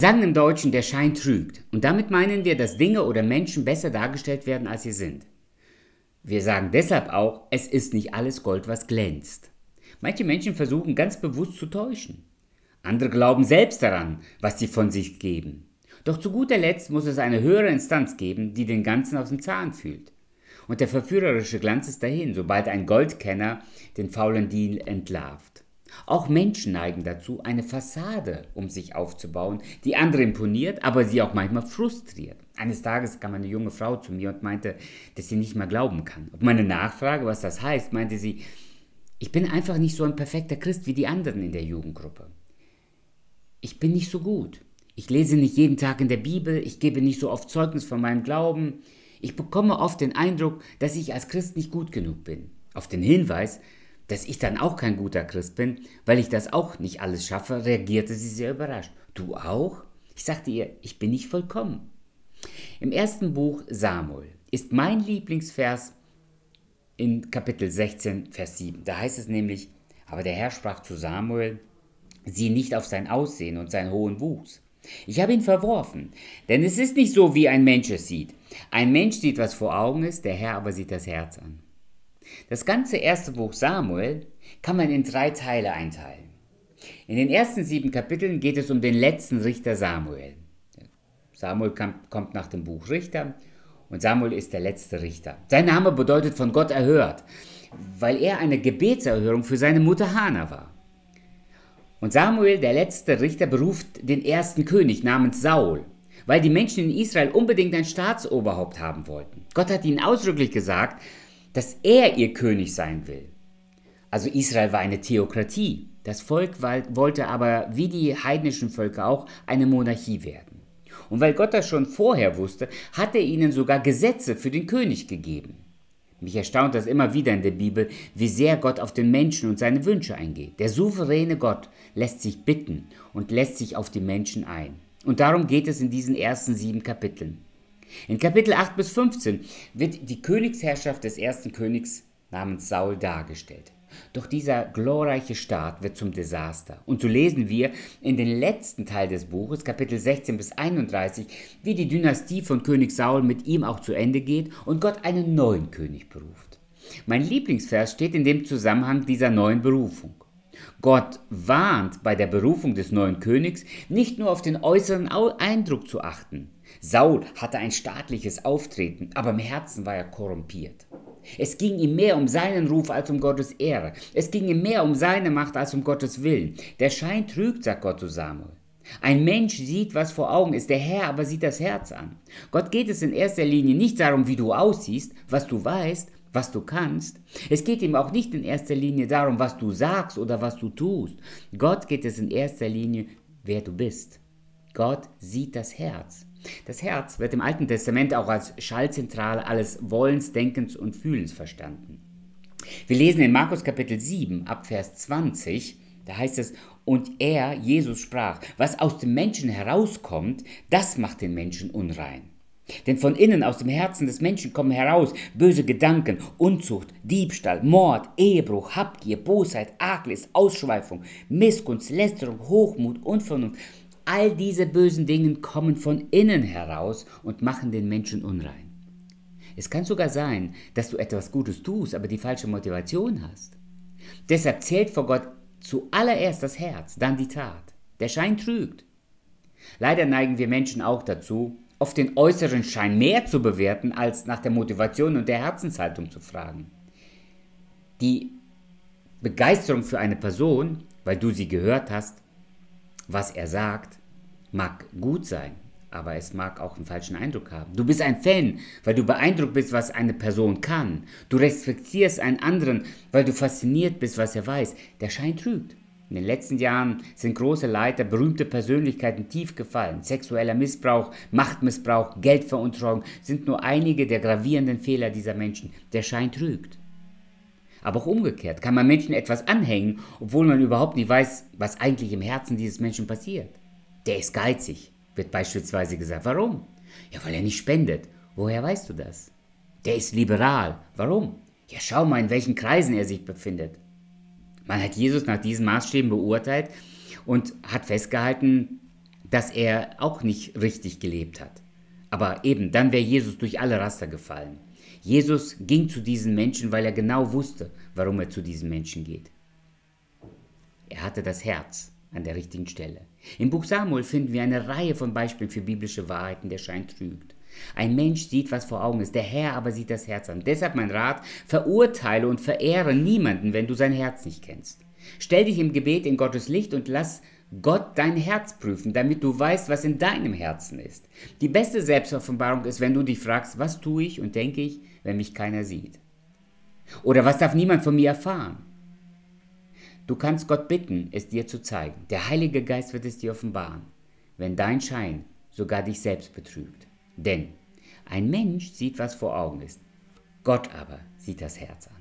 sagen im Deutschen, der Schein trügt. Und damit meinen wir, dass Dinge oder Menschen besser dargestellt werden, als sie sind. Wir sagen deshalb auch, es ist nicht alles Gold, was glänzt. Manche Menschen versuchen ganz bewusst zu täuschen. Andere glauben selbst daran, was sie von sich geben. Doch zu guter Letzt muss es eine höhere Instanz geben, die den Ganzen aus dem Zahn fühlt. Und der verführerische Glanz ist dahin, sobald ein Goldkenner den faulen Deal entlarvt. Auch Menschen neigen dazu, eine Fassade um sich aufzubauen, die andere imponiert, aber sie auch manchmal frustriert. Eines Tages kam eine junge Frau zu mir und meinte, dass sie nicht mehr glauben kann. Auf meine Nachfrage, was das heißt, meinte sie, ich bin einfach nicht so ein perfekter Christ wie die anderen in der Jugendgruppe. Ich bin nicht so gut. Ich lese nicht jeden Tag in der Bibel, ich gebe nicht so oft Zeugnis von meinem Glauben. Ich bekomme oft den Eindruck, dass ich als Christ nicht gut genug bin. Auf den Hinweis, dass ich dann auch kein guter Christ bin, weil ich das auch nicht alles schaffe, reagierte sie sehr überrascht. Du auch? Ich sagte ihr, ich bin nicht vollkommen. Im ersten Buch Samuel ist mein Lieblingsvers in Kapitel 16, Vers 7. Da heißt es nämlich, aber der Herr sprach zu Samuel, sieh nicht auf sein Aussehen und seinen hohen Wuchs. Ich habe ihn verworfen, denn es ist nicht so, wie ein Mensch es sieht. Ein Mensch sieht, was vor Augen ist, der Herr aber sieht das Herz an. Das ganze erste Buch Samuel kann man in drei Teile einteilen. In den ersten sieben Kapiteln geht es um den letzten Richter Samuel. Samuel kommt nach dem Buch Richter und Samuel ist der letzte Richter. Sein Name bedeutet von Gott erhört, weil er eine Gebetserhörung für seine Mutter Hana war. Und Samuel, der letzte Richter, beruft den ersten König namens Saul, weil die Menschen in Israel unbedingt ein Staatsoberhaupt haben wollten. Gott hat ihnen ausdrücklich gesagt, dass er ihr König sein will. Also Israel war eine Theokratie. Das Volk wollte aber, wie die heidnischen Völker auch, eine Monarchie werden. Und weil Gott das schon vorher wusste, hat er ihnen sogar Gesetze für den König gegeben. Mich erstaunt das immer wieder in der Bibel, wie sehr Gott auf den Menschen und seine Wünsche eingeht. Der souveräne Gott lässt sich bitten und lässt sich auf die Menschen ein. Und darum geht es in diesen ersten sieben Kapiteln. In Kapitel 8 bis 15 wird die Königsherrschaft des ersten Königs namens Saul dargestellt. Doch dieser glorreiche Staat wird zum Desaster. Und so lesen wir in den letzten Teil des Buches, Kapitel 16 bis 31, wie die Dynastie von König Saul mit ihm auch zu Ende geht und Gott einen neuen König beruft. Mein Lieblingsvers steht in dem Zusammenhang dieser neuen Berufung. Gott warnt bei der Berufung des neuen Königs nicht nur auf den äußeren Eindruck zu achten, Saul hatte ein staatliches Auftreten, aber im Herzen war er korrumpiert. Es ging ihm mehr um seinen Ruf als um Gottes Ehre. Es ging ihm mehr um seine Macht als um Gottes Willen. Der Schein trügt, sagt Gott zu Samuel. Ein Mensch sieht, was vor Augen ist, der Herr aber sieht das Herz an. Gott geht es in erster Linie nicht darum, wie du aussiehst, was du weißt, was du kannst. Es geht ihm auch nicht in erster Linie darum, was du sagst oder was du tust. Gott geht es in erster Linie, wer du bist. Gott sieht das Herz. Das Herz wird im Alten Testament auch als Schallzentrale alles Wollens, Denkens und Fühlens verstanden. Wir lesen in Markus Kapitel 7 ab Vers 20, da heißt es, und er, Jesus, sprach, was aus dem Menschen herauskommt, das macht den Menschen unrein. Denn von innen aus dem Herzen des Menschen kommen heraus böse Gedanken, Unzucht, Diebstahl, Mord, Ehebruch, Habgier, Bosheit, Arglis, Ausschweifung, Missgunst, Lästerung, Hochmut, Unvernunft, All diese bösen Dinge kommen von innen heraus und machen den Menschen unrein. Es kann sogar sein, dass du etwas Gutes tust, aber die falsche Motivation hast. Deshalb zählt vor Gott zuallererst das Herz, dann die Tat. Der Schein trügt. Leider neigen wir Menschen auch dazu, oft den äußeren Schein mehr zu bewerten, als nach der Motivation und der Herzenshaltung zu fragen. Die Begeisterung für eine Person, weil du sie gehört hast, was er sagt, mag gut sein, aber es mag auch einen falschen Eindruck haben. Du bist ein Fan, weil du beeindruckt bist, was eine Person kann. Du respektierst einen anderen, weil du fasziniert bist, was er weiß. Der Schein trügt. In den letzten Jahren sind große Leiter, berühmte Persönlichkeiten tief gefallen. Sexueller Missbrauch, Machtmissbrauch, Geldveruntreuung sind nur einige der gravierenden Fehler dieser Menschen. Der Schein trügt. Aber auch umgekehrt kann man Menschen etwas anhängen, obwohl man überhaupt nicht weiß, was eigentlich im Herzen dieses Menschen passiert. Der ist geizig, wird beispielsweise gesagt. Warum? Ja, weil er nicht spendet. Woher weißt du das? Der ist liberal. Warum? Ja, schau mal, in welchen Kreisen er sich befindet. Man hat Jesus nach diesen Maßstäben beurteilt und hat festgehalten, dass er auch nicht richtig gelebt hat. Aber eben, dann wäre Jesus durch alle Raster gefallen. Jesus ging zu diesen Menschen, weil er genau wusste, warum er zu diesen Menschen geht. Er hatte das Herz an der richtigen Stelle. Im Buch Samuel finden wir eine Reihe von Beispielen für biblische Wahrheiten, der Schein trügt. Ein Mensch sieht, was vor Augen ist, der Herr aber sieht das Herz an. Deshalb mein Rat, verurteile und verehre niemanden, wenn du sein Herz nicht kennst. Stell dich im Gebet in Gottes Licht und lass Gott dein Herz prüfen, damit du weißt, was in deinem Herzen ist. Die beste Selbstoffenbarung ist, wenn du dich fragst, was tue ich und denke ich, wenn mich keiner sieht. Oder was darf niemand von mir erfahren? Du kannst Gott bitten, es dir zu zeigen. Der Heilige Geist wird es dir offenbaren, wenn dein Schein sogar dich selbst betrügt. Denn ein Mensch sieht, was vor Augen ist. Gott aber sieht das Herz an.